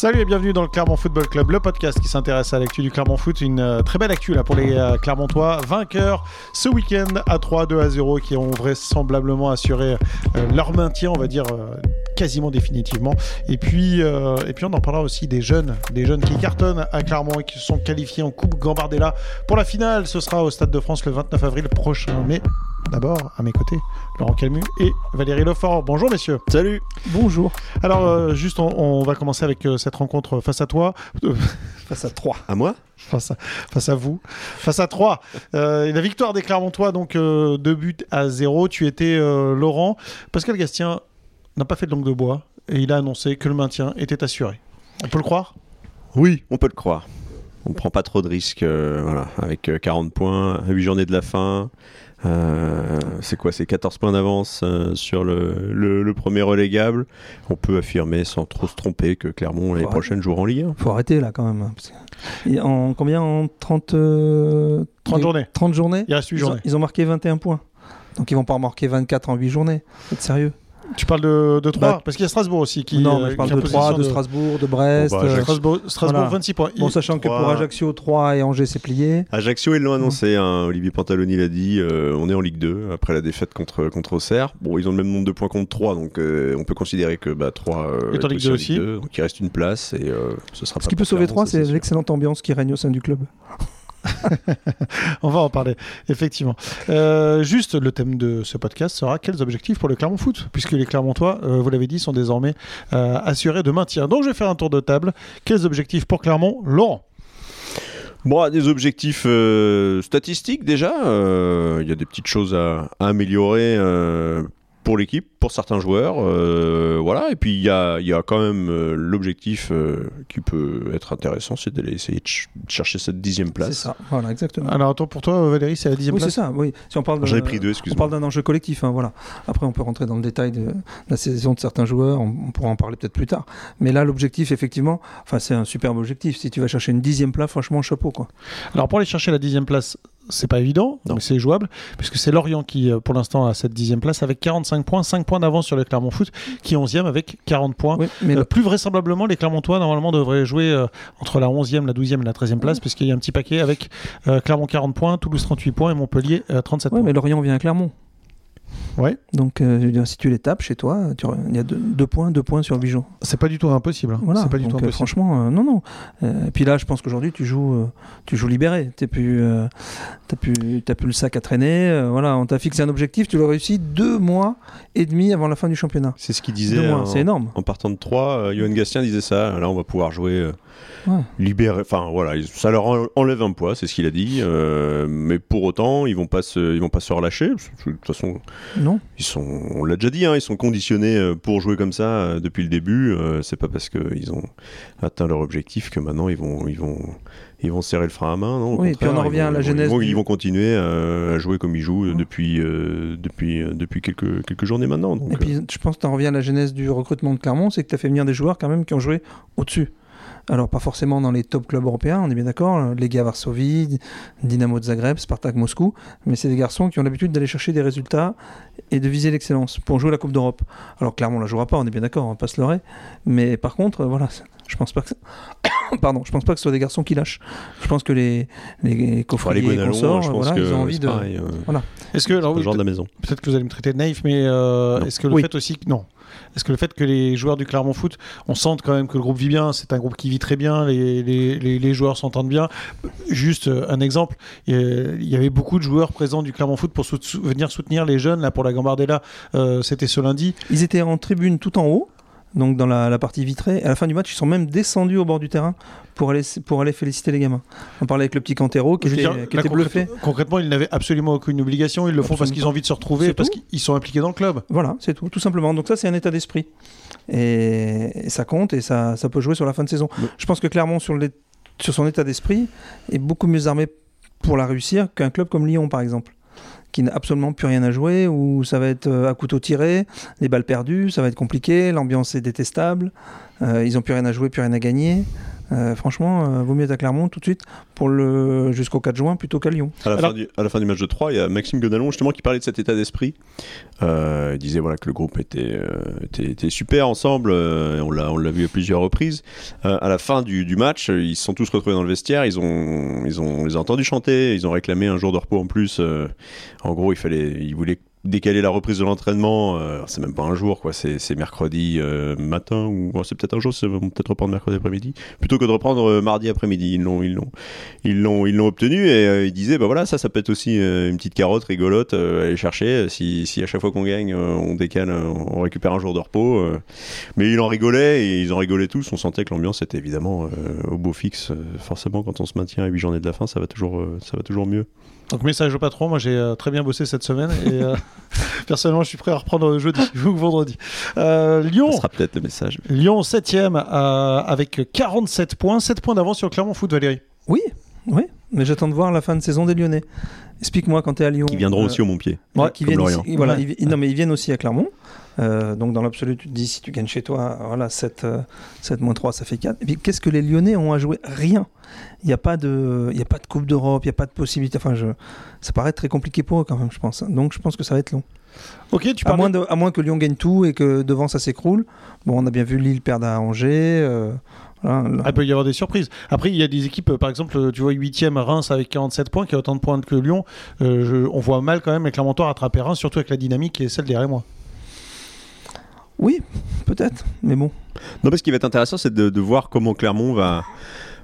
Salut et bienvenue dans le Clermont Football Club, le podcast qui s'intéresse à l'actu du Clermont Foot. Une euh, très belle actu là pour les euh, Clermontois, vainqueurs ce week-end à 3, 2 à 0, qui ont vraisemblablement assuré euh, leur maintien, on va dire quasiment définitivement. Et puis, et puis on en parlera aussi des jeunes, des jeunes qui cartonnent à Clermont et qui sont qualifiés en Coupe Gambardella pour la finale. Ce sera au Stade de France le 29 avril prochain. Mais d'abord, à mes côtés, Laurent Calmu et Valérie Lefort. Bonjour messieurs. Salut Bonjour. Alors, euh, juste, on, on va commencer avec euh, cette rencontre face à toi, euh, face à trois, À moi? Face à, face à vous, face à trois. Euh, la victoire des Clermontois, donc euh, deux buts à zéro. Tu étais euh, Laurent. Pascal Gastien n'a pas fait de langue de bois et il a annoncé que le maintien était assuré. On peut le croire? Oui, on peut le croire. On prend pas trop de risques euh, voilà, avec euh, 40 points, 8 journées de la fin. Euh, c'est quoi C'est 14 points d'avance euh, sur le, le- le premier relégable. On peut affirmer sans trop se tromper que Clermont l'année prochaine jouera en Ligue 1. Faut arrêter là quand même. hein, parce que- Et en combien En 30, euh, 30 journées. 30 journées Il reste 8 ils ont, journées. ils ont marqué 21 points. Donc ils vont pas en marquer 24 en 8 journées. Êtes sérieux Tu parles de, de 3 Bah, Parce qu'il y a Strasbourg aussi qui. Non, mais euh, je parle qui est en de 3, position de Strasbourg, de Brest. Bon, bah, euh, Ajaccio- Strasbourg, Strasbourg Voilà. 26 points. Bon, sachant que pour Ajaccio, 3 et Angers, c'est plié. Ajaccio, ils l'ont annoncé, hein, Olivier Pantaloni l'a dit, euh, on est en Ligue 2 après la défaite contre, contre Auxerre. Bon, ils ont le même nombre de points contre 3, donc euh, on peut considérer que bah, 3 euh, Est en Ligue 2 aussi donc il reste une place et euh, ce sera Ce pas qui peut sauver Clermont, 3, ça, c'est l'excellente ambiance qui règne au sein du club. On va en parler, effectivement. Euh, juste, le thème de ce podcast sera quels objectifs pour le Clermont Foot Puisque les Clermontois, euh, vous l'avez dit, sont désormais euh, assurés de maintien. Donc, je vais faire un tour de table. Quels objectifs pour Clermont Laurent? Bon, des objectifs statistiques déjà. Il y a des petites choses à, améliorer pour l'équipe, pour certains joueurs. euh, voilà. Et puis il y a, il y a quand même euh, l'objectif euh, qui peut être intéressant, c'est d'aller essayer de, ch- de chercher cette dixième C'est place. ça, voilà, exactement. Alors, attends, pour toi, Valérie, c'est la dixième oui, c'est place? ça, oui. Si on parle de- J'en ai pris deux, On excuse-moi. parle d'un enjeu collectif, hein, voilà. Après, on peut rentrer dans le détail de la saison de certains joueurs, on, on pourra en parler peut-être plus tard. Mais là, l'objectif, effectivement, enfin, c'est un superbe objectif. Si tu vas chercher une dixième place, franchement, chapeau, quoi. Alors, pour aller chercher la dixième place, c'est pas évident, Non. mais c'est jouable, puisque c'est Lorient qui, euh, pour l'instant, a cette dixième place avec 45 points, 5 points d'avance sur le Clermont Foot, qui est 11e avec 40 points. Oui, mais Euh, le- plus vraisemblablement, les Clermontois, normalement, devraient jouer euh, entre la 11e, la 12e et la 13e place, puisqu'il y a un petit paquet avec euh, Clermont 40 points, Toulouse 38 points et Montpellier euh, 37 ouais, points. mais Lorient vient à Clermont. Ouais. Donc, euh, si tu les tapes chez toi, tu il y a deux, deux points, deux points sur le jours. C'est pas du tout impossible. hein. Voilà. C'est pas du Donc, tout euh, impossible. franchement, euh, non, non. Euh, et puis là, je pense qu'aujourd'hui, tu joues, euh, tu joues libéré. T'es plus, euh, t'as plus, t'as plus le sac à traîner. euh, voilà, on t'a fixé un objectif, tu l'as réussi deux mois et demi avant la fin du championnat. C'est ce qu'il disait. Deux mois, en- c'est énorme. En partant de 3, Johan Gastien disait ça. Là, on va pouvoir jouer euh, Ouais. libéré. Enfin, voilà, ça leur en- enlève un poids, c'est ce qu'il a dit. euh, mais pour autant, ils vont pas se, ils vont pas se relâcher. De toute façon, Non. ils sont, on l'a déjà dit, hein, ils sont conditionnés euh, pour jouer comme ça euh, depuis le début. euh, c'est pas parce qu'ils ont atteint leur objectif que maintenant ils vont, ils vont, ils vont serrer le frein à main. Non, Au Oui, puis on en revient à vont- la genèse Ils vont, du- ils vont continuer à jouer comme ils jouent depuis, euh, depuis, depuis quelques, quelques journées maintenant. Donc, Et puis, je pense que tu en reviens à la genèse du recrutement de Clermont, c'est que tu as fait venir des joueurs quand même qui ont joué au-dessus. Alors, pas forcément dans les top clubs européens, on est bien d'accord, Lega Varsovie, Dynamo de Zagreb, Spartak Moscou, mais c'est des garçons qui ont l'habitude d'aller chercher des résultats et de viser l'excellence pour jouer la Coupe d'Europe. Alors, Clermont ne la jouera pas, on est bien d'accord, on va pas se leurrer, mais par contre, euh, voilà, je pense pas que Pardon, je pense pas que ce soit des garçons qui lâchent. Je pense que les, les Enfin, les coffriers et consorts, je pense voilà, que ils ont envie de... pareil, euh, Est-ce que, alors, c'est le oui, genre de la maison. peut-être que vous allez me traiter de naïf, mais euh, est-ce que le Oui. fait aussi que non Est-ce que le fait que les joueurs du Clermont Foot, on sente quand même que le groupe vit bien, c'est un groupe qui vit très bien, les, joueurs s'entendent bien. Juste euh, un exemple, il y avait beaucoup de joueurs présents du Clermont Foot pour venir soutenir les jeunes là pour la Gambardella. euh, C'était ce lundi. Ils étaient en tribune tout en haut, donc dans la, la partie vitrée. À la fin du match, ils sont même descendus au bord du terrain pour aller, pour aller féliciter les gamins. On parlait avec le petit Cantero qui Je était, dire, qui là, était bluffé. concrètement- ils n'avaient absolument aucune obligation. Ils le font parce qu'ils ont envie de se retrouver, parce qu'ils sont impliqués dans le club. Voilà, c'est tout, tout simplement. Donc ça, c'est un état d'esprit. Et, et ça compte et ça, ça peut jouer sur la fin de saison. Je pense que Clermont, sur, les- sur son état d'esprit, est beaucoup mieux armé pour la réussir qu'un club comme Lyon, par exemple qui n'a absolument plus rien à jouer, où ça va être euh, à couteau tiré, les balles perdues, ça va être compliqué, l'ambiance est détestable, ils n'ont plus rien à jouer, plus rien à gagner. Euh, franchement, euh, vaut mieux être à Clermont tout de suite pour le jusqu'au 4 juin plutôt qu'à Lyon. À la, Alors- fin du, à la fin du match de 3, il y a Maxime Gonalon justement qui parlait de cet état d'esprit. Euh, il disait voilà, que le groupe était, euh, était, était super ensemble, euh, on l'a on l'a vu à plusieurs reprises. Euh, à la fin du, du match, euh, ils se sont tous retrouvés dans le vestiaire, ils ont, ils ont, on les a entendus chanter, ils ont réclamé un jour de repos en plus. euh, en gros, il fallait, ils voulaient décaler la reprise de l'entraînement, euh, c'est même pas un jour, quoi, c'est mercredi euh, matin, ou bon, c'est peut-être un jour, c'est- peut-être reprendre mercredi après-midi, plutôt que de reprendre euh, mardi après-midi. Ils l'ont, ils l'ont, ils l'ont, ils l'ont obtenu et ils disaient, bah voilà, ça, ça peut être aussi une petite carotte rigolote aller chercher. Si, à chaque fois qu'on gagne, on décale, on récupère un jour de repos. Mais ils en rigolaient et ils en rigolaient tous. On sentait que l'ambiance était évidemment au beau fixe. Forcément, quand on se maintient à 8 journées de la fin, ça va toujours, ça va toujours mieux. Donc message au patron, moi j'ai euh, très bien bossé cette semaine et euh, personnellement je suis prêt à reprendre jeudi ou vendredi. Euh, Lyon, Ça sera peut-être le message. Lyon 7ème avec 47 points, 7 points d'avance sur Clermont Foot Valérie. Oui, oui, mais j'attends de voir la fin de saison des Lyonnais. Explique-moi quand tu es à Lyon. Qui viendront euh, aussi au Montpied. Ouais, qui comme viennent ici- voilà, Ouais. ils vi- non, mais ils viennent aussi à Clermont. Euh, donc dans l'absolu, tu te dis si tu gagnes chez toi, voilà, 7, euh, 7 moins 3, ça fait 4. Et puis qu'est-ce que les Lyonnais ont à jouer? Rien. Il n'y a, pas de- il y a pas de Coupe d'Europe, il n'y a pas de possibilité. Enfin, je, ça paraît très compliqué pour eux quand même, je pense. Donc je pense que ça va être long. Ok, tu À parles. moins, de- à moins que Lyon gagne tout et que devant ça s'écroule. Bon, on a bien vu Lille perdre à Angers. euh, voilà, là- Ah, il peut y avoir des surprises. Après, il y a des équipes, par exemple, tu vois 8ème Reims avec 47 points, qui a autant de points que Lyon. Euh, je- on voit mal quand même les Clermontois rattraper Reims, surtout avec la dynamique qui est celle derrière moi. Oui, peut-être. Mais bon. Non, mais ce qui va être intéressant, c'est de, de voir comment Clermont va.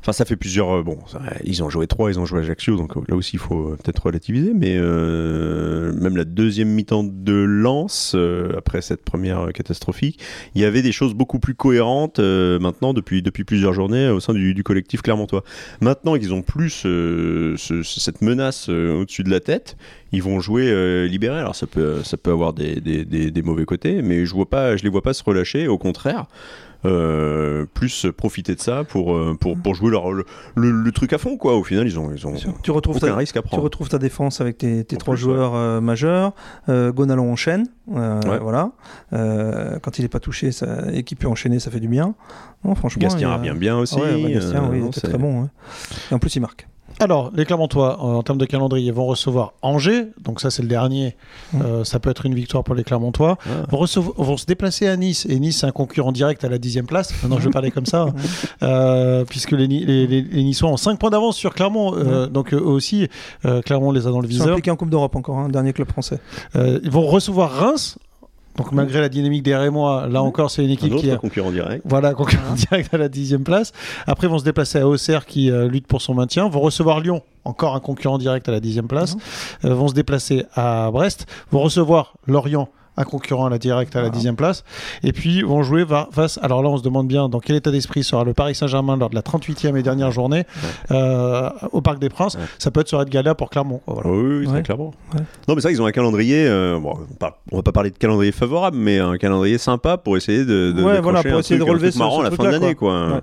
Enfin, ça fait plusieurs. euh, Bon, ils ont joué 3, ils ont joué Ajaccio, donc euh, là aussi, il faut euh, peut-être relativiser. Mais même la deuxième mi-temps de Lens, après cette première catastrophique, il y avait des choses beaucoup plus cohérentes maintenant depuis, depuis plusieurs journées au sein du, du collectif clermontois. Maintenant qu'ils ont plus ce- ce- cette menace au-dessus de la tête, ils vont jouer libérés. Alors ça peut, ça peut avoir des, des- des- mauvais côtés, mais je vois pas, je les vois pas se relâcher. Au contraire, plus profiter de ça pour, euh, pour, pour jouer leur, le, le- le truc à fond. Quoi. Au final, ils ont, ils ont Tu retrouves aucun ta, risque à Tu prendre. retrouves ta défense avec tes, trois plus, joueurs euh, majeurs. Euh, Gonalon enchaîne. euh, Ouais. Voilà. Euh, quand il n'est pas touché ça, et qu'il peut enchaîner, ça fait du bien. Non, franchement. Gastien a- revient bien aussi. Ouais, ouais, Gastien, euh, oui, il non, était c'est- très bon. Et en plus, il marque. Alors, les Clermontois, en termes de calendrier, vont recevoir Angers. Donc, ça, c'est le dernier. Mm. Euh, ça peut être une victoire pour les Clermontois. Ah. Vont, recevoir- vont se déplacer à Nice. Et Nice, c'est un concurrent direct à la dixième place. Maintenant, je vais parler comme ça. hein. Euh, puisque les, les, les- les Niçois ont 5 points d'avance sur Clermont. Euh, Donc, eux aussi, euh, Clermont les a dans le Ils sont viseur. en Coupe d'Europe encore, hein, dernier club français. Euh, ils vont recevoir Reims. Donc, malgré la dynamique des Rémois, là encore, c'est une Un équipe autre qui a. concurrent direct. Voilà, concurrent direct à la dixième place. Après, ils vont se déplacer à Auxerre qui euh, lutte pour son maintien. Vont recevoir Lyon, encore un concurrent direct à la dixième place. Euh, vont se déplacer à Brest. Vont recevoir Lorient, un concurrent à la direct à la dixième place. Et puis vont jouer va- face. Alors là, on se demande bien dans quel état d'esprit sera le Paris Saint-Germain lors de la 38e et dernière journée euh, au Parc des Princes. Ouais. Ça peut être sur Red Gala pour Clermont. voilà. Oui, oui, Ouais. clairement. Ouais. Non, mais ça, ils ont un calendrier. euh, bon, on va pas parler de calendrier favorable, mais un calendrier sympa pour essayer de, de voilà, pour un essayer truc- de un relever truc ce- marrant ce la fin de l'année, quoi. Ouais.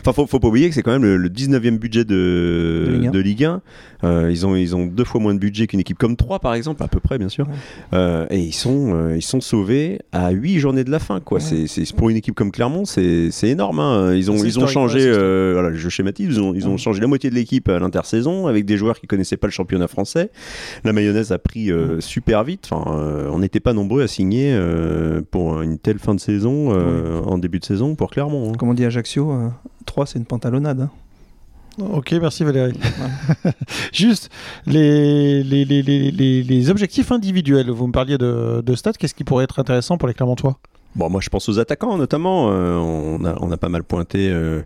Enfin, faut, faut pas oublier que c'est quand même le, le 19e budget de, De Ligue un. de Ligue 1. Euh, ils ont ils ont deux fois moins de budget qu'une équipe comme 3 par exemple, à peu près bien sûr. Ouais. Euh, et ils sont euh, ils sont sauvés à 8 journées de la fin, quoi. Ouais. C'est pour une équipe comme Clermont, c'est énorme. hein. Ils ont ils ont changé. euh, voilà, je schématise. Ils ont ils ont Ouais. changé la moitié de l'équipe à l'intersaison avec des joueurs qui connaissaient pas le championnat français. La mayonnaise a pris euh, super vite. Enfin, euh, on n'était pas nombreux à signer pour une telle fin de saison en début de saison pour Clermont. hein. Comme on dit à Ajaccio, 3 c'est une pantalonnade. hein. Ok, merci Valérie. Juste les, les, les, les, les- objectifs individuels. Vous me parliez de, de stats. Qu'est-ce qui pourrait être intéressant pour les Clermontois? Bon, moi, je pense aux attaquants, notamment. Euh, on, a, on a pas mal pointé euh,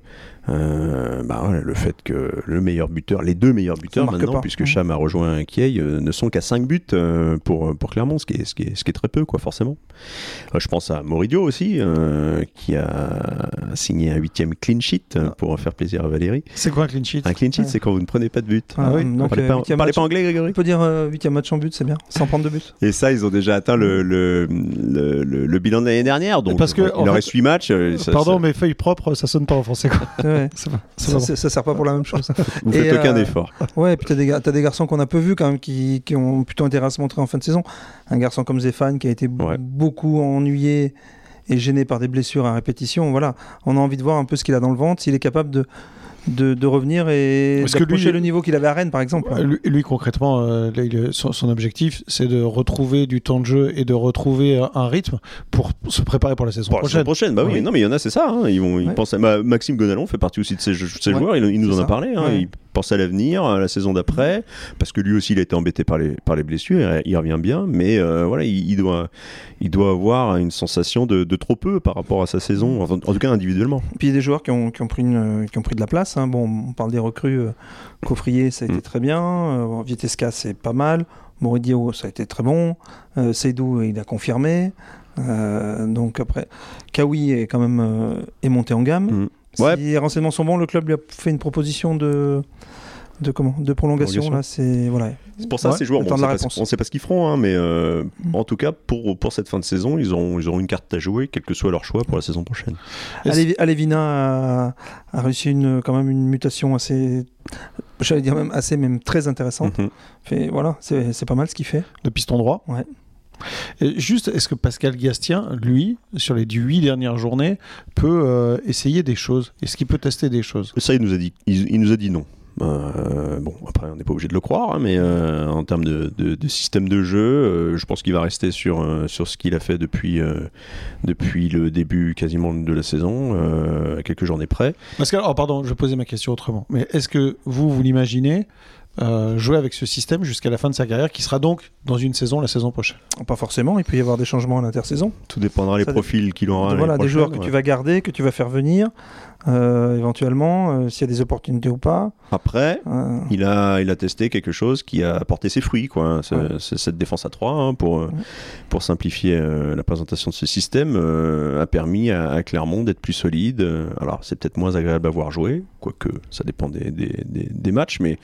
euh, bah, voilà, le fait que le meilleur buteur, les deux meilleurs buteurs maintenant, pas. puisque. Cham a rejoint Kiei, euh, ne sont qu'à 5 buts euh, pour, pour Clermont, ce qui, est, ce, qui est, ce qui est très peu, quoi, forcément. Euh, je pense à Moridio aussi, qui a signé un huitième clean sheet euh, pour faire plaisir à Valérie. C'est quoi un clean sheet? Un clean sheet, Ouais. c'est quand vous ne prenez pas de but. Ah oui, donc, parlez pas, huitième parlez match. pas anglais, Grégory On peut dire 8 match en but, c'est bien, sans prendre de but. Et ça, ils ont déjà atteint le, le, le, bilan de l'année dernière. Donc, Parce que, il en leur fait- reste 8 matchs. ça- Pardon, ça- mais feuilles propres, ça sonne pas en français. Quoi. Ouais. Ça, sert pas pour la même chose. Vous Et, faites aucun euh, effort. Ouais, et puis t'as des, garçons qu'on a peu vus quand même qui, qui ont plutôt intérêt à se montrer en fin de saison. Un garçon comme Zéphane qui a été Ouais. beaucoup ennuyé est gêné par des blessures à répétition, voilà, on a envie de voir un peu ce qu'il a dans le ventre, s'il est capable de, de, de revenir et d'approcher lui- le niveau qu'il avait à Rennes, par exemple. Lui, lui, concrètement, euh, il- son, son objectif, c'est de retrouver du temps de jeu et de retrouver euh, un rythme pour se préparer pour la saison Pour la saison prochaine. prochaine, bah oui. Oui. Non, mais il y en a, c'est ça. hein. Ils vont, ils Ouais. pensent à- bah, Maxime Gonalon fait partie aussi de ces, ces Ouais, joueurs. Il, il nous en a parlé. hein. Ouais. Il pense à l'avenir, à la saison d'après, parce que lui aussi, il a été embêté par les, par les blessures. Il, revient bien, mais euh, voilà, il, il doit, il doit avoir une sensation de, de trop peu par rapport à sa saison, en tout cas individuellement. Puis il y a des joueurs qui ont, qui ont, pris, une, qui ont pris de la place. hein. Bon, on parle des recrues. euh, Coffrier, ça a été Mm. très bien. Euh, Vitesca, c'est pas mal. Moridio, ça a été très bon. Euh, Seydou, il a confirmé. Euh, donc après, Kawi est quand même euh, est monté en gamme. Mm. Si Ouais. les renseignements sont bons, le club lui a fait une proposition de de comment de prolongation. Prolongation. Là, c'est voilà. C'est pour ça, Ouais, ces joueurs, bon, on de sait la pas, réponse. ce- on sait pas ce qu'ils feront, hein, mais euh, Mm. en tout cas, pour, pour cette fin de saison, ils auront, ils auront une carte à jouer, quel que soit leur choix pour la saison prochaine. Alevina a, a réussi une, quand même une mutation assez, j'allais dire même assez, même très intéressante. Fait, voilà, c'est c'est pas mal ce qu'il fait. de piston droit. Ouais. Et juste, est-ce que Pascal Gastien, lui, sur les huit dernières journées, peut euh, essayer des choses? Est-ce qu'il peut tester des choses? Ça, il nous a dit, il, il nous a dit non. Euh, bon, après, on n'est pas obligé de le croire, hein, mais euh, en termes de, de- de système de jeu, euh, je pense qu'il va rester sur, sur ce qu'il a fait depuis, depuis le début quasiment de la saison, à quelques journées près. Parce que, oh, pardon, je vais poser ma question autrement. Mais est-ce que vous, vous l'imaginez euh, jouer avec ce système jusqu'à la fin de sa carrière, qui sera donc dans une saison la saison prochaine Pas forcément, il peut y avoir des changements à l'intersaison. Tout dépendra dé- profils qu'il aura. voilà, des joueurs que ouais. tu vas garder, que tu vas faire venir, euh, éventuellement, euh, s'il y a des opportunités ou pas. Après, Euh, il a, il a testé quelque chose qui a apporté ses fruits, quoi. hein. Ouais. cette défense à 3 pour, euh, Ouais. pour simplifier euh, la présentation de ce système, euh, a permis à, à Clermont d'être plus solide. Alors, c'est peut-être moins agréable à voir jouer, quoique ça dépend des, des, des- des matchs, mais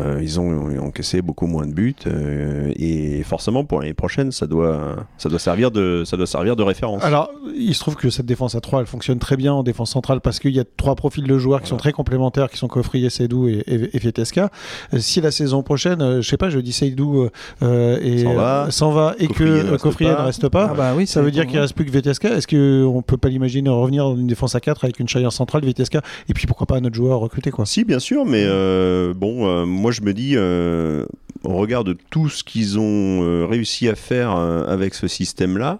euh, ils ont encaissé beaucoup moins de buts. euh, et forcément, pour l'année prochaine, ça doit, ça, doit servir de, ça doit servir de référence. Alors, il se trouve que cette défense à 3, elle fonctionne très bien en défense centrale parce qu'il y a trois profils de joueurs qui sont très complémentaires, qui sont Coffrier, Seydou et, et, et Fietesca. Euh, Si la saison prochaine, euh, je sais pas, je dis Seydou euh, et S'en va. s'en va et que pas. ne reste pas, ah bah oui, ça veut dire qu'il reste plus que Vitesca. Est-ce qu'on peut pas l'imaginer revenir dans une défense à 4 avec une charnière centrale, Vitesca, et puis pourquoi pas un autre joueur recruté quoi? Si, bien sûr, mais euh, bon, euh, moi je me dis, euh, au regard de tout ce qu'ils ont réussi à faire avec ce système-là,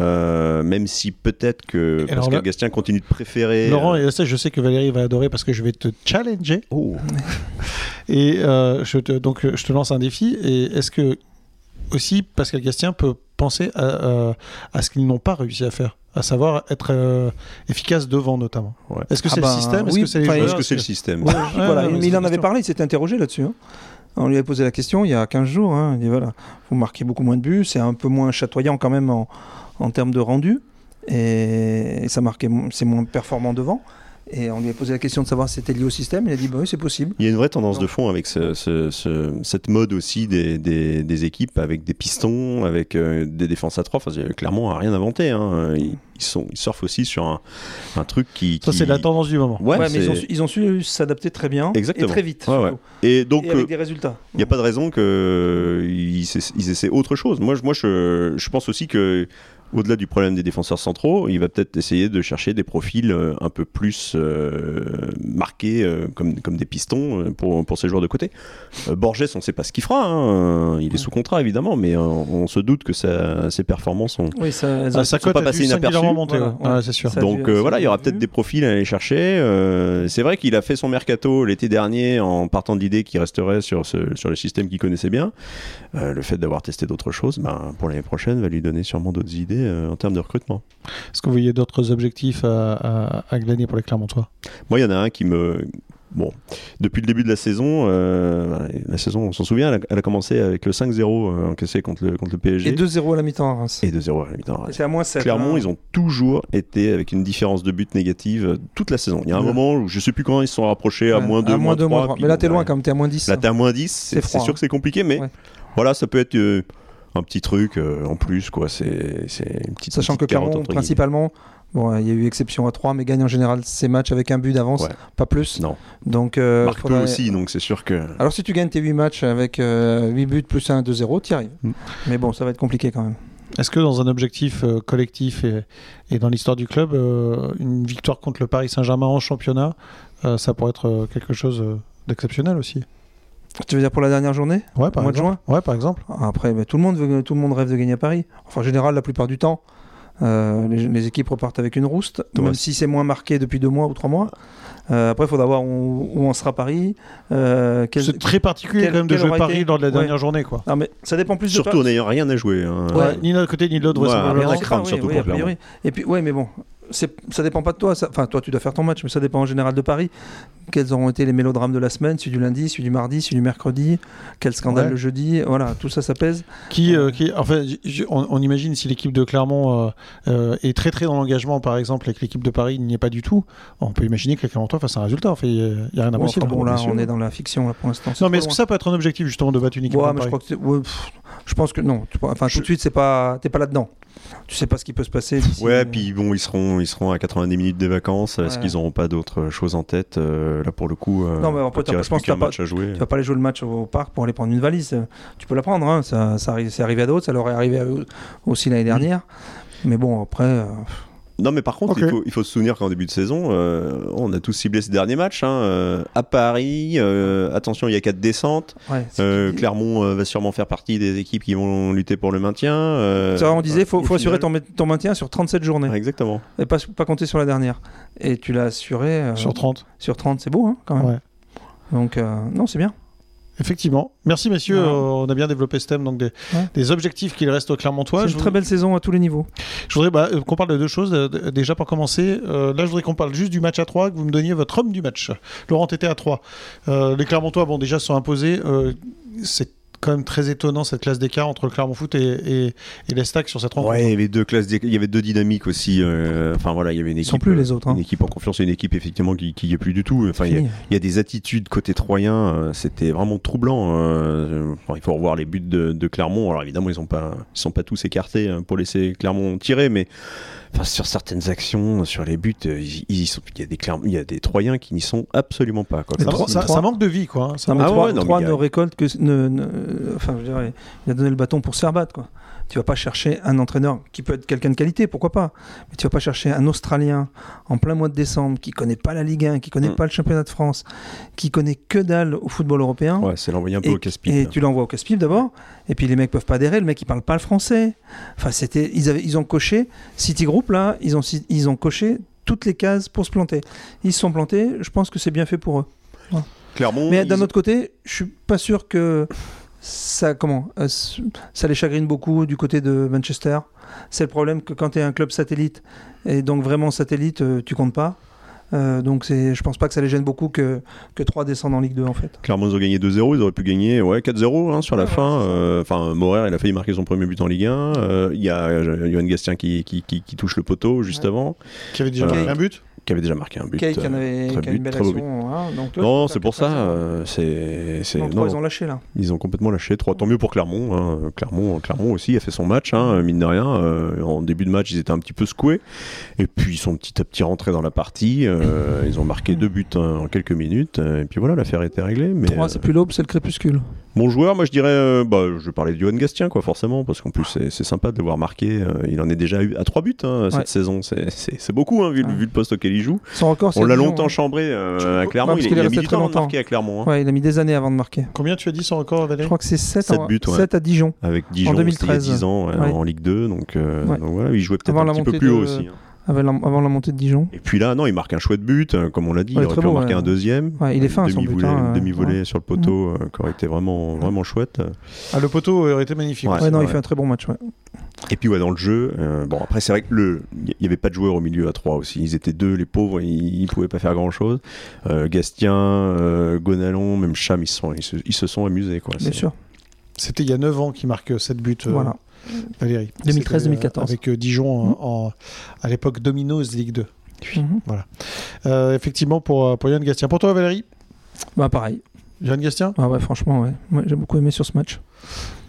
euh, même si peut-être que alors Pascal là- Gastien continue de préférer. Laurent, euh, et ça, je sais que Valérie va adorer parce que je vais te challenger. oh, Et euh, je te, donc, je te lance un défi. Et est-ce que aussi Pascal Gastien peut penser à, ce qu'ils n'ont pas réussi à faire à savoir être euh, efficace devant notamment. Ouais. Est-ce que Ah c'est bah, le système? Est-ce oui, que c'est les Est-ce que c'est le système? Ouais, Ouais, voilà, ouais, mais c'est il en avait parlé, il s'était interrogé là-dessus. hein. On lui avait posé la question il y a 15 jours. hein. Il dit voilà, vous marquez beaucoup moins de buts, c'est un peu moins chatoyant quand même en, en termes de rendu. Et, ça marquait, c'est moins performant devant. Et on lui a posé la question de savoir si c'était lié au système. Il a dit bah oui, c'est possible. Il y a une vraie tendance de fond avec ce- ce- ce- cette mode aussi des, des- des équipes avec des pistons, avec euh, des défenses à 3. Enfin, n'a rien inventé. hein. Ils, ils sont, ils surfent aussi sur un, un truc qui. Ça, qui- c'est la tendance du moment. Ouais, Ouais, mais ils c'est- ont, su, ils ont su s'adapter très bien Exactement. et très vite. Ouais, ouais. surtout. Et donc, et avec euh, des résultats. Il n'y a pas de raison qu'ils ils essaient autre chose. Moi, je, moi je, je pense aussi que au-delà du problème des défenseurs centraux, il va peut-être essayer de chercher des profils euh, un peu plus euh, marqués euh, comme, comme des pistons pour, pour ces joueurs de côté. Euh, Borges, on ne sait pas ce qu'il fera. hein. Il est sous contrat évidemment, mais euh, on se doute que sa- ses performances Oui, ça, Ah, ont- sa sont pas passées inaperçues. Voilà, ouais. sûr. Ça Donc dû- euh, voilà, il y aura peut-être des profils à aller chercher. Euh, c'est vrai qu'il a fait son mercato l'été dernier en partant de l'idée qu'il resterait sur, ce, sur le système qu'il connaissait bien. Euh, le fait d'avoir testé d'autres choses, ben, pour l'année prochaine, va lui donner sûrement d'autres idées euh, en termes de recrutement. Est-ce que vous voyez d'autres objectifs à, à, à glaner pour les Clermontois? Moi, il y en a un qui me... Bon, depuis le début de la saison, euh, la saison, on s'en souvient, elle a, elle a commencé avec le 5-0 euh, encaissé contre le, contre le PSG. Et 2-0 à la mi-temps à Reims. Et 2-0 à la mi-temps. Et C'est à moins 7. Clermont, ils ont toujours été avec une différence de but négative toute la saison. Il y a un Ouais. moment où je sais plus quand ils se sont rapprochés à moins 2, à moins 2, moins 3. 3. puis Mais là, bon, t'es loin ouais. quand même, t'es à moins 10. Là, hein. t'es à moins 10, c'est C'est c'est froid, sûr hein. que c'est compliqué, mais Ouais. voilà, ça peut être euh, un petit truc euh, en plus, quoi. C'est c'est une petite. Sachant que petite entre principalement, bon, il y a eu exception à 3, mais gagne en général ses matchs avec un but d'avance, Ouais. pas plus. Non. Donc, euh, Marque peu aussi, donc c'est sûr que. Alors, si tu gagnes tes 8 matchs avec 8 buts plus 1, 2-0, t'y arrives. Mm. Mais bon, ça va être compliqué quand même. Est-ce que dans un objectif euh, collectif et, et dans l'histoire du club, euh, une victoire contre le Paris Saint-Germain en championnat, euh, ça pourrait être euh, quelque chose euh, d'exceptionnel aussi? Tu veux dire pour la dernière journée Ouais, par Au mois de exemple. Ouais, par exemple. Après, mais tout, le monde veut- tout le monde rêve de gagner à Paris. Enfin, en général, la plupart du temps, euh, les, les équipes repartent avec une rouste, Ouais. même si c'est moins marqué depuis deux mois ou trois mois. Euh, après, il faudra voir où, où en sera Paris. euh, quel- C'est très particulier quel- quand même de jouer aura Paris été lors de la Ouais. dernière journée, quoi. Non, mais ça dépend plus de Surtout en n'ayant rien à jouer. hein. Ouais. Ouais, ni de l'autre côté ni de l'autre, Ouais, vraisemblablement. rien à Ah, craindre, oui, surtout oui, pour priori. Et puis, ouais, mais bon, ça dépend pas de toi. ça- Enfin, toi, tu dois faire ton match, mais ça dépend en général de Paris. Quels auront été les mélodrames de la semaine, celui du lundi, celui du mardi, celui du mercredi, quel scandale Ouais. le jeudi. Voilà, tout ça, ça pèse. Qui, euh, qui, j- j- on, on imagine si l'équipe de Clermont euh, euh, est très très dans l'engagement, par exemple, et que l'équipe de Paris n'y est pas du tout, on peut imaginer que les Clermontois fassent un résultat. Enfin, il n'y a, il y a rien d'impossible. enfin, bon, là, on est dans la fiction là, pour l'instant. non, mais est-ce que ça peut être un objectif justement de battre une équipe Ouais, comme mais je Paris crois que c'est- ouais, pff, je pense que non. Enfin, tout de suite, c'est pas, t'es pas là-dedans. Tu sais pas ce qui peut se passer. d'ici- Ouais, puis bon, ils seront, ils seront à 90 minutes des vacances. Est-ce Ouais. qu'ils n'auront pas d'autres choses en tête euh, Là, pour le coup, euh, Non, mais reste je pense que jouer? Tu vas pas aller jouer le match au parc pour aller prendre une valise. Tu peux la prendre, hein. ça, ça c'est arrivé à d'autres, ça leur est arrivé à eux aussi l'année dernière. Mais bon, après, euh, Non, mais par contre, il, faut, il faut se souvenir qu'en début de saison, euh, on a tous ciblé ces derniers matchs. hein, euh, à Paris, euh, attention, il y a quatre descentes. ouais. Euh, Clermont euh, va sûrement faire partie des équipes qui vont lutter pour le maintien. euh, Ça, on disait, faut, au faut assurer ton, ton maintien sur 37 journées Ouais, Exactement. et pas, pas compter sur la dernière. Et tu l'as assuré euh, sur 30. sur 30, c'est beau hein, quand même. Ouais. Donc, euh, non, c'est bien. Effectivement. Merci messieurs. Euh, on a bien développé ce thème, donc des, Ouais. des objectifs qu'il reste au Clermontois. c'est une très belle saison à tous les niveaux. Je voudrais bah, euh, qu'on parle de deux choses. Euh, Déjà, pour commencer, euh, là, je voudrais qu'on parle juste du match à 3, que vous me donniez votre homme du match. Laurent était à 3. Euh, les Clermontois, bon, déjà, sont imposés. Euh, c'est quand même très étonnant cette classe d'écart entre le Clermont Foot et, et, et l'Estac sur cette rencontre. Ouais, il y avait deux classes, il y avait deux dynamiques aussi. euh, Enfin voilà, il y avait une Ils équipe. sont plus euh, les autres. hein. Une équipe en confiance et une équipe effectivement qui, qui y est plus du tout. Enfin, il y a- y des attitudes côté troyen, euh, c'était vraiment troublant. euh, enfin, il faut revoir les buts de, de Clermont. Alors évidemment, ils ne pas, ils sont pas tous écartés hein, pour laisser Clermont tirer, mais enfin, sur certaines actions, sur les buts, euh, ils- ils y sont- il y a des il y a des Troyens qui n'y sont absolument pas. Quoi. Ça, manque de vie, quoi. Ça Ah ouais, non, a- ne récolte que. Ne, ne- enfin, je dirais, il a donné le bâton pour se faire battre, quoi. Tu vas pas chercher un entraîneur qui peut être quelqu'un de qualité, pourquoi pas. Mais tu vas pas chercher un Australien en plein mois de décembre qui connaît pas la Ligue 1, qui connaît Mm. pas le championnat de France, qui connaît que dalle au football européen. Ouais, c'est l'envoyer un peu Et, au casse-pipe. et tu l'envoies au casse-pipe d'abord, et puis les mecs peuvent pas adhérer, le mec il parle pas le français. Enfin, c'était, ils, avaient, ils ont coché, City Group là, ils ont, ils ont coché toutes les cases pour se planter. Ils se sont plantés, je pense que c'est bien fait pour eux. Clermont, Mais ils- d'un autre côté, je suis pas sûr que ça, comment, euh, ça les chagrine beaucoup du côté de Manchester. C'est le problème que quand tu un club satellite, et donc vraiment satellite, euh, tu comptes pas. Euh, donc c'est, je pense pas que ça les gêne beaucoup que, que 3 descendent en Ligue 2 en fait. Clermont, ils ont gagné 2-0, ils auraient pu gagner ouais, 4-0 hein, sur la Ouais, fin. Euh, Enfin, Morer, il a failli marquer son premier but en Ligue 1. Euh, Il y a euh, Johan Gastien qui, qui, qui- qui touche le poteau juste Ouais. avant, Qui avait déjà Euh, marqué un but qui avait déjà marqué un but. En euh, avait très but, une belle très action. hein, donc toi, Non, c'est pour ça. euh, c'est, c'est- Non, non, trois, ils ont lâché là. ils ont complètement lâché. Trois, tant mieux pour Clermont. hein. Clermont, Clermont aussi a fait son match, hein, mine de rien. Euh, en début de match, ils étaient un petit peu secoués. Et puis, ils sont petit à petit rentrés dans la partie. Euh, ils ont marqué deux buts hein, en quelques minutes. Euh, Et puis voilà, l'affaire était réglée. Mais 3, euh, c'est plus l'aube, c'est le crépuscule. Bon joueur, moi je dirais, euh, bah, je vais parler de Johan Gastien, quoi, forcément, parce qu'en plus c'est, c'est sympa de le voir marquer. euh, il en est déjà eu à trois buts hein, cette Ouais. saison. C'est, c'est- c'est beaucoup, hein, vu, le- Ouais. vu le poste auquel il joue. Son record, On l'a Dijon, longtemps hein. chambré euh, à Clermont. il, qu'il il est a mis du à longtemps. marquer à Clermont. hein. Ouais, il a mis des années avant de marquer. Combien tu as dit son record, Je Valérie crois que c'est 7, Sept buts, ouais. à Dijon. Avec Dijon, En c'était 2013. il y a 10 ans ouais, Ouais. en Ligue 2. Donc, euh, Ouais. donc voilà, il jouait peut-être Avant un petit peu plus de- haut aussi. Hein. Avant la, avant la montée de Dijon. Et puis là, non, il marque un chouette but, euh, comme on l'a dit. Ouais, il aurait pu en marquer ouais. un deuxième. Ouais, il est fin son but. demi-volée, hein, ouais. sur le poteau, euh, qui aurait été vraiment, vraiment chouette. Ah, le poteau aurait été magnifique. Ouais. aussi. Ouais, non, il fait un très bon match. Ouais. Et puis ouais, dans le jeu, euh, bon après c'est vrai que le, il y avait pas de joueurs au milieu à 3 aussi. Ils étaient deux, les pauvres, ils, ils pouvaient pas faire grand chose. Gastien, euh, Gonalon, même Cham, ils se sont, ils se, ils se sont amusés quoi. Bien sûr. C'était il y a 9 ans qu'il marque 7 buts, euh, Voilà. Valérie. 2013-2014. C'était, euh, Avec euh, Dijon Mhm. en, en- à l'époque Domino's Ligue 2. Mhm. Euh, effectivement, pour, pour Yann Gastien. Pour toi, Valérie? Bah, pareil. Yann Gastien? Ah ouais, franchement, ouais. Ouais, J'ai beaucoup aimé sur ce match.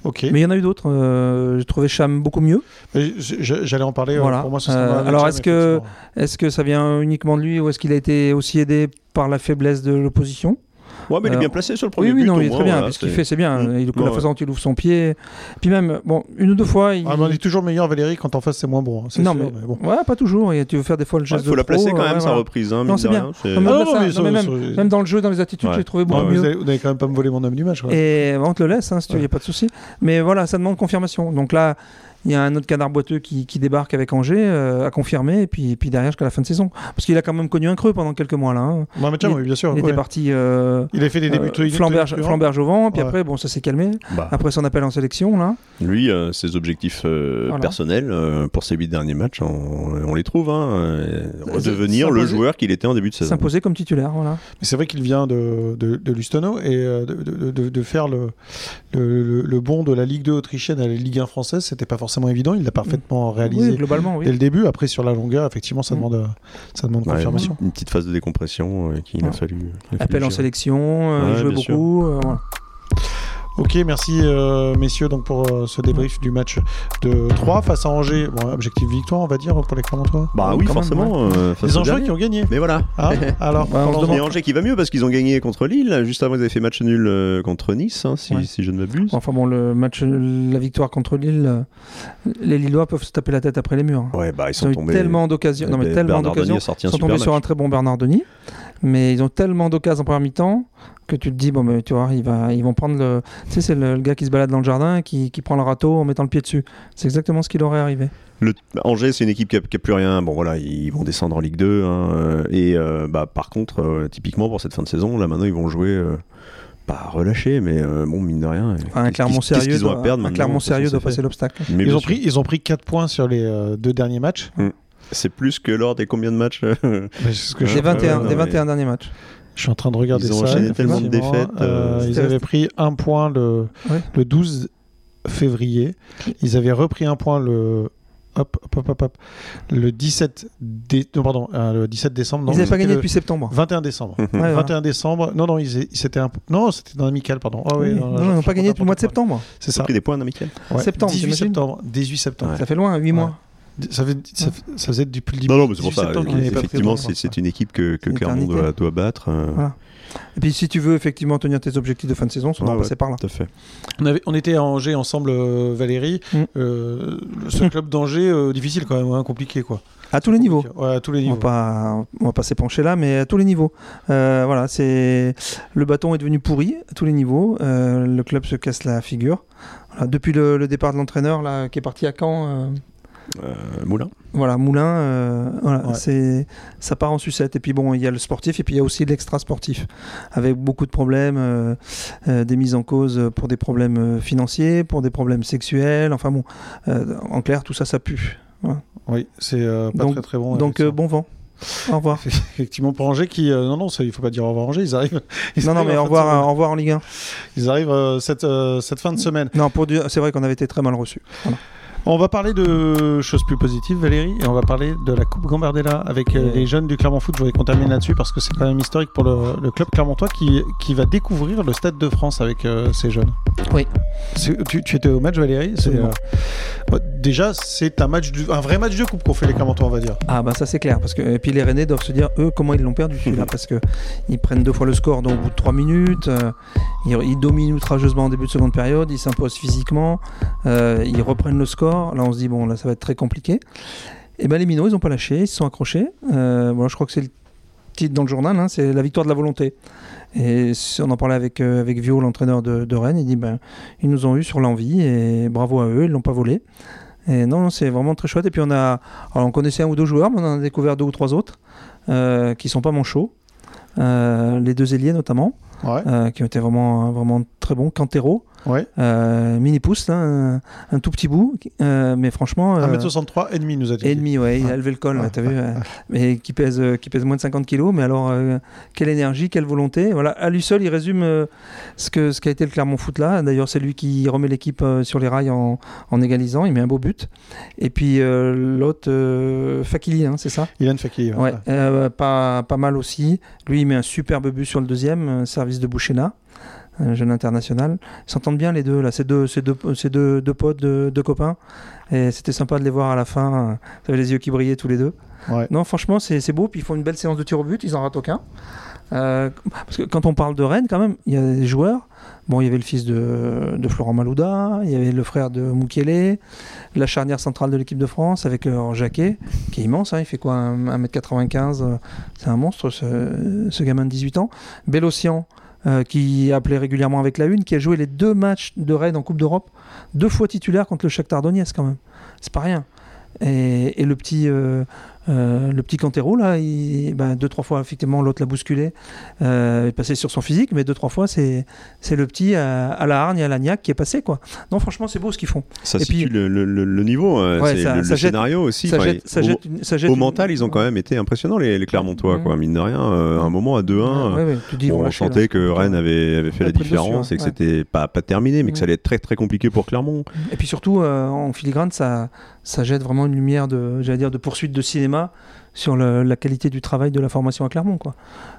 Ok. Mais il y en a eu d'autres. euh, J'ai trouvé Cham beaucoup mieux. J'allais en parler. Voilà. Pour moi, ce Euh, alors, est-ce que- effectivement. Est-ce que ça vient uniquement de lui ou est-ce qu'il a été aussi aidé par la faiblesse de l'opposition? Ouais, mais il est Euh, bien placé sur le premier Oui, oui, but. non, au il est très bien. voilà, ce qu'il fait, c'est bien. Mm. Il, la ouais. façon dont il ouvre son pied. Puis même, bon, une ou deux fois, il. Ah, mais on est toujours meilleur, Valérie, quand en face c'est moins bon. hein, non, sûr, mais, mais bon. ouais, pas toujours. Et tu veux faire des fois le Il geste faut de la placer quand euh, même, sa reprise. Hein, Non, c'est bien. Non, non, non, même, dans le jeu, dans les attitudes, l'ai trouvé beaucoup Ah, mais mieux. vous, avez, vous avez quand même pas me voler mon homme quoi. Et on te le laisse, hein, si tu veux, il n'y a pas de souci. Mais voilà, ça demande confirmation. Donc là, il y a un autre canard boiteux qui, qui débarque avec Angers euh, à confirmer, et puis, et puis derrière jusqu'à la fin de saison. Parce qu'il a quand même connu un creux pendant quelques mois là. hein. Ouais, mais tiens, il- oui, bien sûr. Il ouais. était parti euh, Il a fait des débuts euh, flamberge, flamberge au vent, puis Ouais. après, bon, ça s'est calmé. Bah, Après son appel en sélection, là. Lui, euh, ses objectifs euh, Voilà. personnels euh, pour ses huit derniers matchs, on, on les trouve. Hein, redevenir le joueur qu'il était en début de saison. S'imposer comme titulaire, voilà. Mais c'est vrai qu'il vient de, de, de Lustono et de, de, de- de faire le, le, le- le bond de la Ligue 2 autrichienne à la Ligue 1 française, c'était pas forcément évident. Il l'a parfaitement réalisé Oui, globalement, oui. dès le début. Après, sur la longueur, effectivement, ça Mm. demande, euh, ça demande Ouais, confirmation. une petite phase de décompression euh, qu'il a Ouais. fallu. qu'il a fallu Appel en sélection, euh, Ouais, jouer beaucoup. euh, voilà. Ok, merci euh, messieurs donc pour euh, ce débrief du match de 3 face à Angers. Bon, objectif victoire, on va dire, pour les Clermontois. Bah oui, même, forcément. euh, face Les Angers qui ont gagné. Mais voilà. Hein Alors, Ouais, on se Angers qui va mieux parce qu'ils ont gagné contre Lille. Juste avant, ils avaient fait match nul euh, contre Nice, hein, si, Ouais. si je ne m'abuse. Enfin bon, le match, la victoire contre Lille, les Lillois peuvent se taper la tête après les murs. Ouais, bah ils Ils sont ont eu tombés. tellement d'occasions. Non, mais tellement d'occasions. Ils sont tombés sur un très bon Bernard Denis, mais ils ont tellement d'occasions en première mi-temps que tu te dis, bon, mais tu vois, il va, ils vont prendre le. Tu sais, c'est le, le gars qui se balade dans le jardin et qui, qui prend le râteau en mettant le pied dessus. C'est exactement ce qui leur est arrivé. Le, Angers, c'est une équipe qui a, qui a plus rien. Bon, voilà, ils vont descendre en Ligue 2. hein, euh, et euh, bah, par contre, euh, typiquement pour cette fin de saison, là maintenant, ils vont jouer. euh, pas relâchés, mais euh, bon, mine de rien. Enfin, un Clermont sérieux, ont à doit, perdre un Clermont sérieux doit passer l'obstacle. Mais Ils ont, pris, ils ont pris 4 points sur les euh, deux derniers matchs. C'est plus que lors des combien de matchs Mais c'est ce que je, Des 21, non, des mais- 21 derniers matchs. Je suis en train de regarder Ils ont ça. enchaîné tellement de défaites, euh, Euh, ils avaient pris un point le, Ouais. le 12 février. Ils avaient repris un point le. Hop, hop, hop, hop, hop. Le 17, dé- non, pardon, euh, le 17 décembre. Non, ils n'avaient pas gagné le depuis septembre. 21 décembre. Ouais, voilà. 21 décembre. Non, non, ils, c'était un, non, c'était dans l'amical, pardon. Ah oui, Oui. non, ils n'ont pas gagné depuis le mois de septembre. C'est Ils ça. ont pris des points en amical. Ouais. Septembre, 18 t'imagines septembre. 18 septembre. Ça fait loin, 8 mois. Ça, fait, ça, ça faisait depuis le Non, non, mais c'est pour 18 ça. pris Effectivement, c'est une équipe que, que Clermont doit, doit battre. euh, Voilà. Et puis si tu veux effectivement tenir tes objectifs de fin de saison, ça doit Ouais, passer par là. Tout à fait. On, avait- on était à Angers ensemble, euh, Valérie. Mm. Euh, ce club d'Angers, euh, difficile quand même, hein, compliqué quoi. À tous les niveaux. Ouais, à tous les On niveaux. va pas, on va pas s'épancher là, mais à tous les niveaux. Euh, voilà, c'est le bâton est devenu pourri à tous les niveaux. Euh, le club se casse la figure. Voilà, depuis le, le départ de l'entraîneur là, qui est parti à Caen, euh, Moulin. voilà, Moulin, euh, voilà, Ouais. c'est ça part en sucette. Et puis bon, il y a le sportif et puis il y a aussi l'extra sportif, avec beaucoup de problèmes, euh, euh, des mises en cause pour des problèmes financiers, pour des problèmes sexuels. Enfin bon, euh, en clair, tout ça, ça pue. Oui, c'est euh, pas Donc- très très bon. Donc euh, bon vent. Au revoir. Effectivement, pour Angers, qui. euh, non, non, ça, il faut pas dire au revoir Angers, ils arrivent. ils Non, non, mais en au revoir, au revoir en Ligue 1. Ils arrivent euh, cette, euh, cette fin de semaine. Non, pour dire, c'est vrai qu'on avait été très mal reçus. Voilà. On va parler de choses plus positives, Valérie, et on va parler de la Coupe Gambardella avec euh, les jeunes du Clermont Foot. Je voudrais qu'on termine là-dessus parce que c'est quand même historique pour le, le club clermontois qui, qui va découvrir le Stade de France avec euh, ces jeunes. Oui. Tu, tu étais au match, Valérie? Euh, bah, Déjà, c'est un, match du- un vrai match de coupe qu'on fait les Clermontois, on va dire. Ah bah ça c'est clair parce que et puis les Rennais doivent se dire eux comment ils l'ont perdu celui-là parce que ils prennent deux fois le score dans au bout de trois minutes, ils, ils dominent outrageusement en début de seconde période, ils s'imposent physiquement, ils reprennent le score. Là on se dit bon là ça va être très compliqué. Et ben les minots ils ont pas lâché, ils se sont accrochés. Euh, je crois que c'est le titre dans le journal, hein, c'est la victoire de la volonté. Et on en parlait avec euh, Vio l'entraîneur de, Rennes, il dit ben ils nous ont eu sur l'envie et bravo à eux, ils l'ont pas volé. Et non, c'est vraiment très chouette. Et puis on a, alors on connaissait un ou deux joueurs, mais on en a découvert deux ou trois autres euh, qui sont pas manchots. Euh, les deux ailiers notamment, Ouais. euh, qui ont été vraiment, vraiment très bons. Cantero, ouais. euh, mini pouce, un, un tout petit bout, euh, mais franchement. euh, 1m63 et demi, nous a dit. et demi, ouais, il a levé le col, Ouais. t'as vu, mais qui pèse, qui pèse moins de 50 kilos. Mais alors, quelle énergie, quelle volonté. Voilà, à lui seul, il résume ce que ce qu'a été le Clermont Foot là. D'ailleurs, c'est lui qui remet l'équipe sur les rails en, en égalisant. Il met un beau but. Et puis l'autre, Fakili, hein, c'est ça? Ilan Fakir. Ouais, pas, pas mal aussi. Lui, il met un superbe but sur le deuxième, un service de Bouchena, un jeune international. Ils s'entendent bien les deux, là, ces deux, ces deux, ces deux, deux potes, deux, deux copains. Et c'était sympa de les voir à la fin. Vous avez les yeux qui brillaient tous les deux. Ouais. Non, franchement, c'est c'est beau. Puis ils font une belle séance de tir au but, ils en ratent aucun. Euh, parce que quand on parle de Rennes, quand même, il y a des joueurs. Bon, il y avait le fils de, de Florent Malouda, il y avait le frère de Moukele, la charnière centrale de l'équipe de France avec euh, Jacquet, qui est immense, hein, il fait quoi, 1m95, euh, c'est un monstre ce, ce, gamin de 18 ans. Bélocian, euh, qui appelait régulièrement avec la une, qui a joué les deux matchs de Rennes en Coupe d'Europe, deux fois titulaire contre le Shakhtar Donetsk quand même. C'est pas rien. Et, le petit euh, euh, le petit Cantero, là, il, ben, deux, trois fois, effectivement, l'autre l'a bousculé, euh, est passé sur son physique, mais deux, trois fois, c'est, c'est le petit à, à la hargne à l'agnac qui est passé, quoi. Non, franchement, c'est beau ce qu'ils font. Ça Et situe puis- le, le- le- le niveau, euh, Ouais, c'est ça- le, ça le jette- scénario aussi. ça Enfin, jette, ça au- jette une- ça jette au une- mental, ils ont quand même été impressionnants, les, les Clermontois, quoi. Mine de rien, euh, un moment à 2-1, Ouais, ouais, tu dis, ils bon, vont on lâcher, sentait que Rennes avait, avait fait la dessus, différence hein, et que ouais. c'était pas, pas terminé, mais que ça allait être très très compliqué pour Clermont. Et puis surtout, euh, en filigrane, ça, ça jette vraiment une lumière de, dire, de poursuite de cinéma sur la qualité du travail de la formation à Clermont.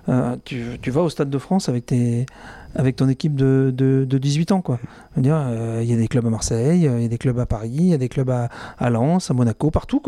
Euh, tu, tu vas au Stade de France avec, ton équipe de, de, de 18 ans. euh, Il y a des clubs à Marseille, il y a des clubs à Paris, il y a des clubs à, Lens, à Monaco, partout.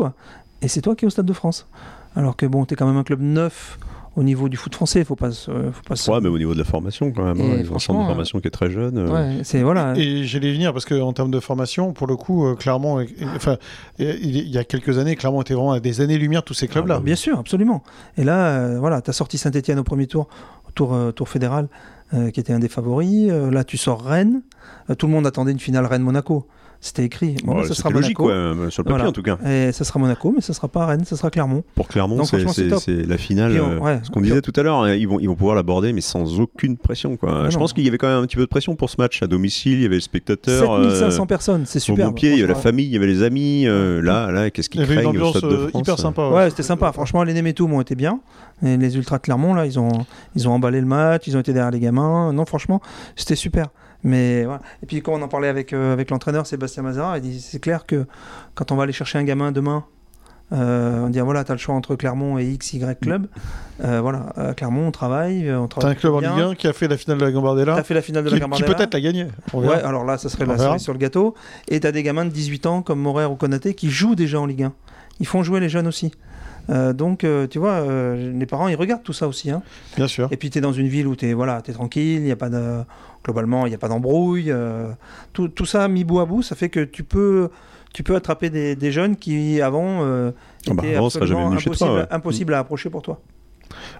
Et c'est toi qui es au Stade de France. Alors que bon, tu es quand même un club neuf au niveau du foot français, faut pas, se- faut pas se- Ouais, mais au niveau de la formation, quand même. Et hein, ils ont un centre franchement, de formation qui est très jeune. euh, Ouais, c'est voilà. Et j'allais venir parce qu'en termes de formation, pour le coup, euh, Clermont, est- enfin, il y a quelques années, Clermont était vraiment à des années-lumière tous ces clubs-là. Ah bah Bien sûr, absolument. Et là, euh, voilà, tu as sorti Saint-Etienne au premier tour, au tour, euh, tour fédéral, euh, qui était un des favoris. Euh, là, tu sors Rennes. Euh, tout le monde attendait une finale Rennes-Monaco. C'était écrit. Bon, ça sera logique, Monaco. ouais, euh, sur le papier Voilà. en tout cas. Et ça sera Monaco, mais ça sera pas Rennes, ça sera Clermont. Pour Clermont, c'est la finale. On- euh, ouais. Ce qu'on disait tout à l'heure, hein, ils vont, ils vont pouvoir l'aborder, mais sans aucune pression. Quoi. Ah Je non. pense qu'il y avait quand même un petit peu de pression pour ce match. À domicile, il y avait les spectateurs. 7500 euh, personnes, c'est au super. bon pied, il y avait la famille, il y avait les amis. euh, là, là, qu'est-ce Il y qui avait une craignent au Stade de euh, France hyper sympa. Ouais, c'était sympa. Franchement, les Nemetum ont été bien. Et les Ultras Clermont, là, ils ont, ils ont emballé le match, ils ont été derrière les gamins. Non, franchement, c'était super. Mais voilà. Et puis, quand on en parlait avec, euh, avec l'entraîneur Sébastien Mazara, il dit c'est clair que quand on va aller chercher un gamin demain, euh, on dit ah, voilà, tu as le choix entre Clermont et X, Y club. Euh, voilà, à Clermont, on travaille. euh, On T'as travaille un club en. Ligue 1 qui a fait la finale de la Gambardella, as fait la finale de qui, la qui Gambardella. peut-être l'a gagné. Ouais, alors là, ça serait la cerise sur le gâteau. Et tu as des gamins de 18 ans comme Morer ou Konaté qui jouent déjà en Ligue 1. Ils font jouer les jeunes aussi. Euh, donc, euh, tu vois, euh, les parents, ils regardent tout ça aussi. Hein. Bien sûr. Et puis, tu es dans une ville où tu es, voilà, es tranquille, il y a pas de... globalement, il n'y a pas d'embrouille. tout, tout ça mis bout à bout, ça fait que tu peux, tu peux attraper des, des jeunes qui, avant, Ah bah, étaient avant, serait jamais absolument impossible, toi, ouais. impossible à approcher pour toi.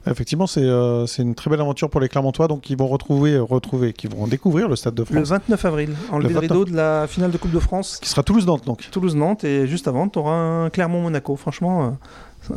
Effectivement, c'est euh, une très belle aventure pour les Clermontois, donc ils vont retrouver, retrouver, qui vont découvrir le Stade de Le France, 29 avril, en Le le 29. rideau de la finale de Coupe de France. qui sera Toulouse-Nantes donc. Toulouse-Nantes et juste avant, tu auras un Clermont-Monaco. Franchement, euh,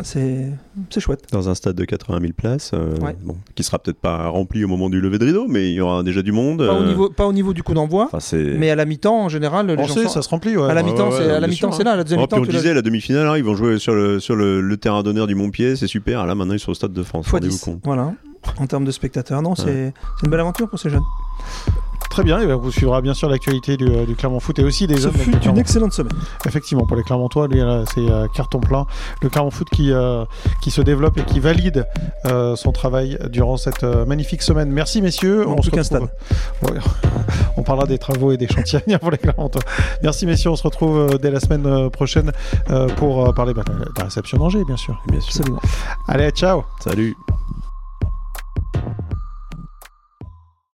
c'est chouette. Dans un stade de 80 000 places, euh, Ouais. bon, qui sera peut-être pas rempli au moment du lever de rideau, mais il y aura déjà du monde. Pas, au euh, niveau, pas au niveau du coup d'envoi, Enfin, mais à la mi-temps, en général, les On gens sait, sont- ça se remplit. Ouais. à la mi-temps, ouais, c'est à la là. La deuxième Oh, puis mi-temps, on le disait, la demi-finale, hein, ils vont jouer sur le, sur le, le terrain d'honneur du Montpied, c'est super. Là, maintenant, ils sont au Stade de France. Rendez-vous 10. compte. Voilà. En termes de spectateurs, non, c'est une belle aventure pour ces jeunes. Très bien, et ben, vous suivrez bien sûr l'actualité du, euh, du Clermont Foot et aussi des Ce fut une excellente semaine. Effectivement, pour les Clermontois, lui, là, c'est euh, carton plein. Le Clermont Foot qui, euh, qui se développe et qui valide euh, son travail durant cette euh, magnifique semaine. Merci messieurs. Non, plus qu'un retrouve- Ouais. On parlera des travaux et des chantiers à venir pour les Clermontois. Merci messieurs, on se retrouve euh, dès la semaine euh, prochaine euh, pour euh, parler bah, de la réception d'Angers, bien sûr. Bien sûr. Absolument. Allez, ciao Salut.